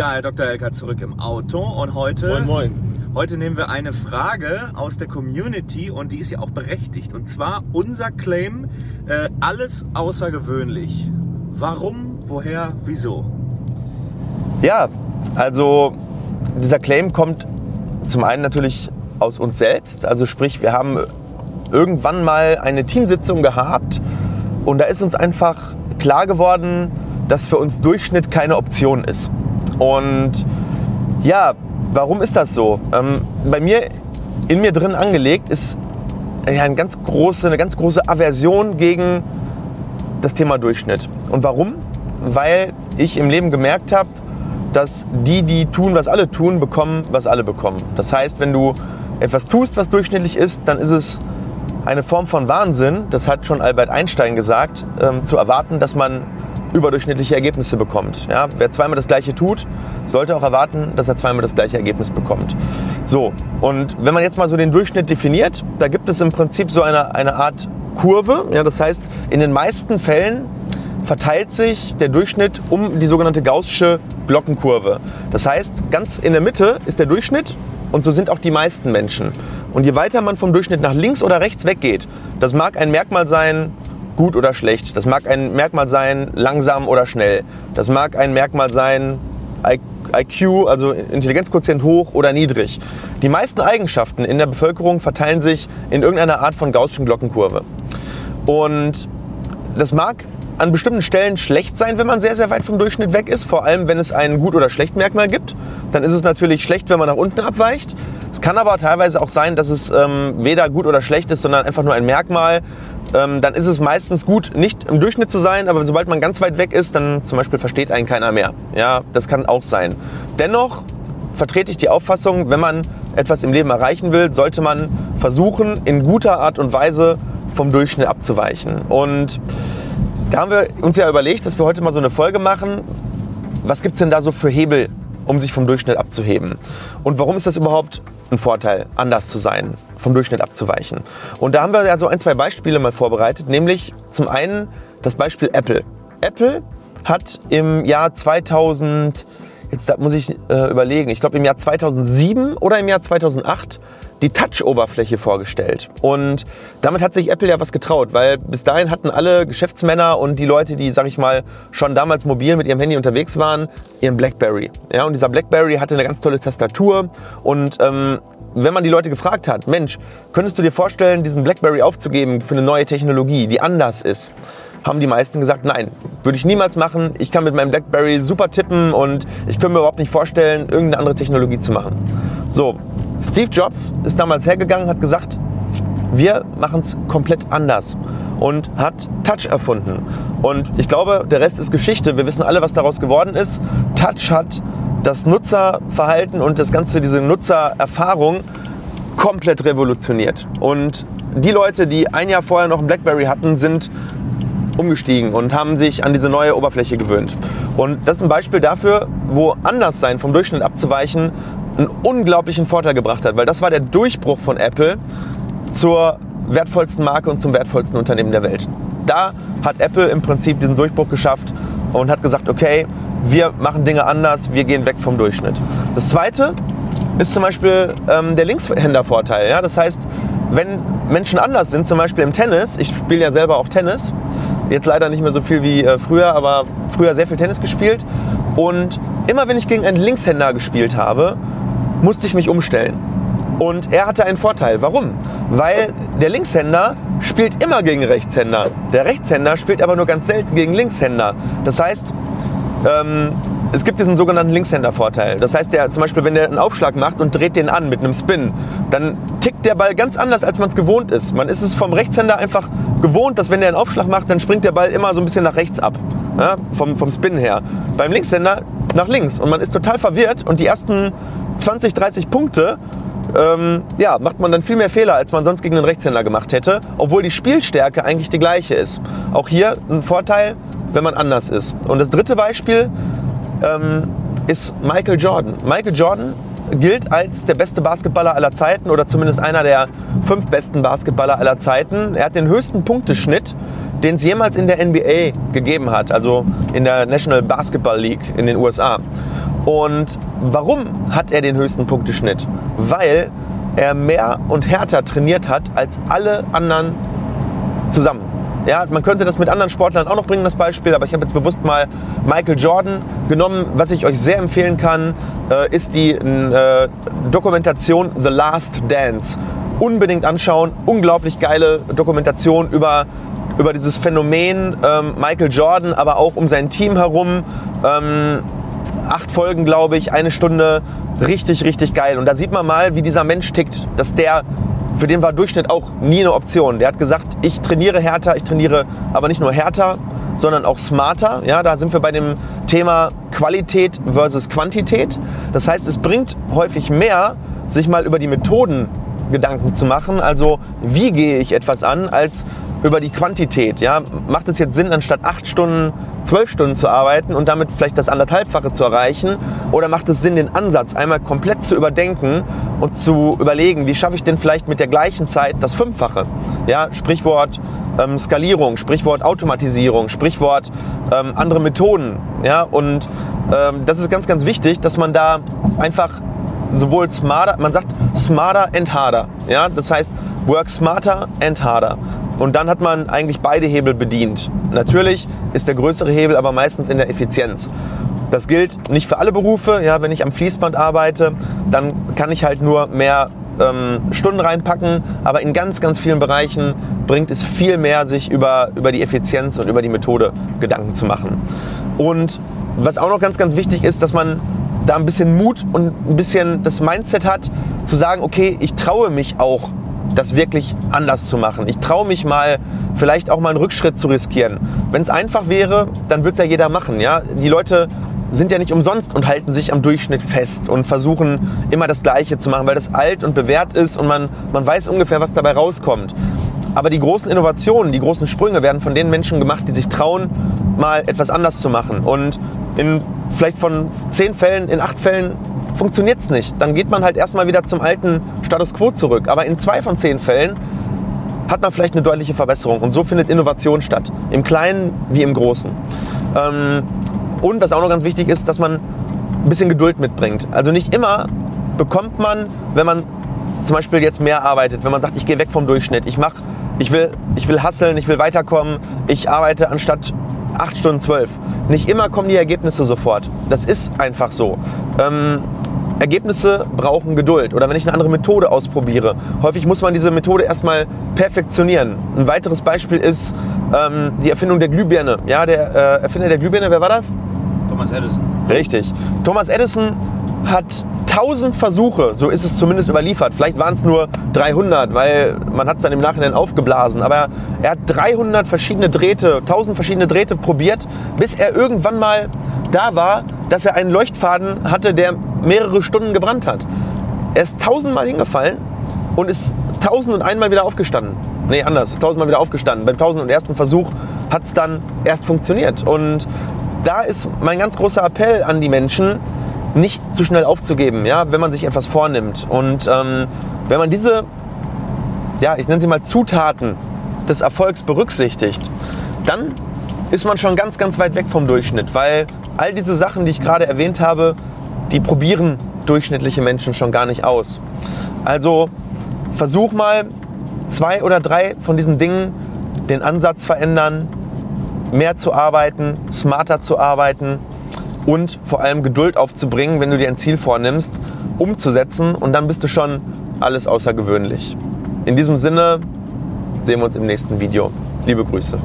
Ja, Herr Dr. Elker zurück im Auto und heute, Moin, moin. heute nehmen wir eine Frage aus der Community und die ist ja auch berechtigt. Und zwar unser Claim, äh, alles außergewöhnlich. Warum, woher, wieso? Ja, also dieser Claim kommt zum einen natürlich aus uns selbst. Also sprich, wir haben irgendwann mal eine Teamsitzung gehabt und da ist uns einfach klar geworden, dass für uns Durchschnitt keine Option ist. Und ja, warum ist das so? Ähm, bei mir, in mir drin angelegt, ist ja, eine, ganz große, eine ganz große Aversion gegen das Thema Durchschnitt. Und warum? Weil ich im Leben gemerkt habe, dass die, die tun, was alle tun, bekommen, was alle bekommen. Das heißt, wenn du etwas tust, was durchschnittlich ist, dann ist es eine Form von Wahnsinn, das hat schon Albert Einstein gesagt, ähm, zu erwarten, dass man überdurchschnittliche Ergebnisse bekommt. Ja, wer zweimal das Gleiche tut, sollte auch erwarten, dass er zweimal das gleiche Ergebnis bekommt. So, und wenn man jetzt mal so den Durchschnitt definiert, da gibt es im Prinzip so eine, eine Art Kurve. Ja, das heißt, in den meisten Fällen verteilt sich der Durchschnitt um die sogenannte gaußsche Glockenkurve. Das heißt, ganz in der Mitte ist der Durchschnitt und so sind auch die meisten Menschen. Und je weiter man vom Durchschnitt nach links oder rechts weggeht, das mag ein Merkmal sein, gut oder schlecht. Das mag ein Merkmal sein, langsam oder schnell. Das mag ein Merkmal sein, IQ, also Intelligenzquotient hoch oder niedrig. Die meisten Eigenschaften in der Bevölkerung verteilen sich in irgendeiner Art von gaußschen Glockenkurve. Und das mag an bestimmten Stellen schlecht sein, wenn man sehr, sehr weit vom Durchschnitt weg ist. Vor allem, wenn es ein Gut- oder Schlecht-Merkmal gibt. Dann ist es natürlich schlecht, wenn man nach unten abweicht. Es kann aber teilweise auch sein, dass es ähm, weder gut oder schlecht ist, sondern einfach nur ein Merkmal. Ähm, dann ist es meistens gut, nicht im Durchschnitt zu sein, aber sobald man ganz weit weg ist, dann zum Beispiel versteht einen keiner mehr. Ja, das kann auch sein. Dennoch vertrete ich die Auffassung, wenn man etwas im Leben erreichen will, sollte man versuchen, in guter Art und Weise vom Durchschnitt abzuweichen. Und da haben wir uns ja überlegt, dass wir heute mal so eine Folge machen. Was gibt es denn da so für Hebel, um sich vom Durchschnitt abzuheben? Und warum ist das überhaupt ein Vorteil, anders zu sein, vom Durchschnitt abzuweichen? Und da haben wir ja so ein, zwei Beispiele mal vorbereitet, nämlich zum einen das Beispiel Apple. Apple hat im Jahr 2000, jetzt muss ich äh, überlegen, ich glaube im Jahr 2007 oder im Jahr 2008 die Touch-Oberfläche vorgestellt. Und damit hat sich Apple ja was getraut, weil bis dahin hatten alle Geschäftsmänner und die Leute, die, sag ich mal, schon damals mobil mit ihrem Handy unterwegs waren, ihren Blackberry. Ja, und dieser Blackberry hatte eine ganz tolle Tastatur und ähm, wenn man die Leute gefragt hat, Mensch, könntest du dir vorstellen, diesen BlackBerry aufzugeben für eine neue Technologie, die anders ist? Haben die meisten gesagt, nein, würde ich niemals machen. Ich kann mit meinem BlackBerry super tippen und ich könnte mir überhaupt nicht vorstellen, irgendeine andere Technologie zu machen. So, Steve Jobs ist damals hergegangen, hat gesagt, wir machen es komplett anders und hat Touch erfunden. Und ich glaube, der Rest ist Geschichte. Wir wissen alle, was daraus geworden ist. Touch hat das Nutzerverhalten und das ganze, diese Nutzererfahrung komplett revolutioniert. Und die Leute, die ein Jahr vorher noch ein BlackBerry hatten, sind umgestiegen und haben sich an diese neue Oberfläche gewöhnt. Und das ist ein Beispiel dafür, wo anders sein vom Durchschnitt abzuweichen einen unglaublichen Vorteil gebracht hat, weil das war der Durchbruch von Apple zur wertvollsten Marke und zum wertvollsten Unternehmen der Welt. Da hat Apple im Prinzip diesen Durchbruch geschafft und hat gesagt, okay, wir machen Dinge anders, wir gehen weg vom Durchschnitt. Das zweite ist zum Beispiel ähm, der Linkshändervorteil. Ja? Das heißt, wenn Menschen anders sind, zum Beispiel im Tennis, ich spiele ja selber auch Tennis, jetzt leider nicht mehr so viel wie äh, früher, aber früher sehr viel Tennis gespielt und immer wenn ich gegen einen Linkshänder gespielt habe, musste ich mich umstellen. Und er hatte einen Vorteil. Warum? Weil der Linkshänder spielt immer gegen Rechtshänder. Der Rechtshänder spielt aber nur ganz selten gegen Linkshänder. Das heißt, ähm, es gibt diesen sogenannten Linkshänder-Vorteil. Das heißt, der, zum Beispiel, wenn der einen Aufschlag macht und dreht den an mit einem Spin, dann tickt der Ball ganz anders, als man es gewohnt ist. Man ist es vom Rechtshänder einfach gewohnt, dass wenn der einen Aufschlag macht, dann springt der Ball immer so ein bisschen nach rechts ab. Ja, vom, vom Spin her. Beim Linkshänder nach links. Und man ist total verwirrt und die ersten 20, 30 Punkte ähm, ja, macht man dann viel mehr Fehler, als man sonst gegen den Rechtshänder gemacht hätte, obwohl die Spielstärke eigentlich die gleiche ist. Auch hier ein Vorteil, wenn man anders ist. Und das dritte Beispiel ähm, ist Michael Jordan. Michael Jordan gilt als der beste Basketballer aller Zeiten oder zumindest einer der fünf besten Basketballer aller Zeiten. Er hat den höchsten Punkteschnitt, den es jemals in der NBA gegeben hat, also in der National Basketball League in den USA. Und warum hat er den höchsten Punkteschnitt? Weil er mehr und härter trainiert hat als alle anderen zusammen. Ja, man könnte das mit anderen Sportlern auch noch bringen, das Beispiel, aber ich habe jetzt bewusst mal Michael Jordan genommen. Was ich euch sehr empfehlen kann, äh, ist die äh, Dokumentation The Last Dance. Unbedingt anschauen. Unglaublich geile Dokumentation über, über dieses Phänomen ähm, Michael Jordan, aber auch um sein Team herum. Ähm, acht Folgen, glaube ich, eine Stunde. Richtig, richtig geil. Und da sieht man mal, wie dieser Mensch tickt, dass der für den war Durchschnitt auch nie eine Option. Der hat gesagt, ich trainiere härter, ich trainiere aber nicht nur härter, sondern auch smarter. Ja, da sind wir bei dem Thema Qualität versus Quantität. Das heißt, es bringt häufig mehr, sich mal über die Methoden Gedanken zu machen. Also wie gehe ich etwas an, als über die Quantität. Ja? Macht es jetzt Sinn, anstatt acht Stunden, zwölf Stunden zu arbeiten und damit vielleicht das anderthalbfache zu erreichen? Oder macht es Sinn, den Ansatz einmal komplett zu überdenken und zu überlegen, wie schaffe ich denn vielleicht mit der gleichen Zeit das Fünffache? Ja? Sprichwort ähm, Skalierung, Sprichwort Automatisierung, Sprichwort ähm, andere Methoden. Ja? Und ähm, das ist ganz, ganz wichtig, dass man da einfach sowohl smarter, man sagt smarter and harder. Ja? Das heißt, work smarter and harder. Und dann hat man eigentlich beide Hebel bedient. Natürlich ist der größere Hebel aber meistens in der Effizienz. Das gilt nicht für alle Berufe. Ja, wenn ich am Fließband arbeite, dann kann ich halt nur mehr ähm, Stunden reinpacken. Aber in ganz, ganz vielen Bereichen bringt es viel mehr, sich über, über die Effizienz und über die Methode Gedanken zu machen. Und was auch noch ganz, ganz wichtig ist, dass man da ein bisschen Mut und ein bisschen das Mindset hat, zu sagen, okay, ich traue mich auch das wirklich anders zu machen. Ich traue mich mal, vielleicht auch mal einen Rückschritt zu riskieren. Wenn es einfach wäre, dann würde es ja jeder machen. Ja? Die Leute sind ja nicht umsonst und halten sich am Durchschnitt fest und versuchen immer das Gleiche zu machen, weil das alt und bewährt ist und man, man weiß ungefähr, was dabei rauskommt. Aber die großen Innovationen, die großen Sprünge werden von den Menschen gemacht, die sich trauen, mal etwas anders zu machen. Und in vielleicht von zehn Fällen, in acht Fällen funktioniert es nicht. Dann geht man halt erstmal wieder zum alten Status quo zurück. Aber in zwei von zehn Fällen hat man vielleicht eine deutliche Verbesserung. Und so findet Innovation statt. Im Kleinen wie im Großen. Ähm, und was auch noch ganz wichtig ist, dass man ein bisschen Geduld mitbringt. Also nicht immer bekommt man, wenn man zum Beispiel jetzt mehr arbeitet, wenn man sagt, ich gehe weg vom Durchschnitt, ich mache, ich will, ich will hasseln, ich will weiterkommen, ich arbeite anstatt acht Stunden zwölf. Nicht immer kommen die Ergebnisse sofort. Das ist einfach so. Ähm, Ergebnisse brauchen Geduld. Oder wenn ich eine andere Methode ausprobiere. Häufig muss man diese Methode erstmal perfektionieren. Ein weiteres Beispiel ist ähm, die Erfindung der Glühbirne. Ja, der äh, Erfinder der Glühbirne, wer war das? Thomas Edison. Richtig. Thomas Edison hat 1000 Versuche, so ist es zumindest überliefert. Vielleicht waren es nur 300, weil man hat es dann im Nachhinein aufgeblasen. Aber er hat 300 verschiedene Drähte, 1000 verschiedene Drähte probiert, bis er irgendwann mal da war, dass er einen Leuchtfaden hatte, der mehrere Stunden gebrannt hat. Er ist tausendmal hingefallen und ist tausend und einmal wieder aufgestanden. Nee, anders, ist tausendmal wieder aufgestanden. Beim tausend und ersten Versuch hat es dann erst funktioniert. Und da ist mein ganz großer Appell an die Menschen, nicht zu schnell aufzugeben, ja, wenn man sich etwas vornimmt. Und ähm, wenn man diese, ja, ich nenne sie mal Zutaten des Erfolgs berücksichtigt, dann ist man schon ganz, ganz weit weg vom Durchschnitt, weil all diese Sachen, die ich gerade erwähnt habe, die probieren durchschnittliche Menschen schon gar nicht aus. Also versuch mal zwei oder drei von diesen Dingen, den Ansatz verändern, mehr zu arbeiten, smarter zu arbeiten und vor allem Geduld aufzubringen, wenn du dir ein Ziel vornimmst, umzusetzen und dann bist du schon alles außergewöhnlich. In diesem Sinne sehen wir uns im nächsten Video. Liebe Grüße.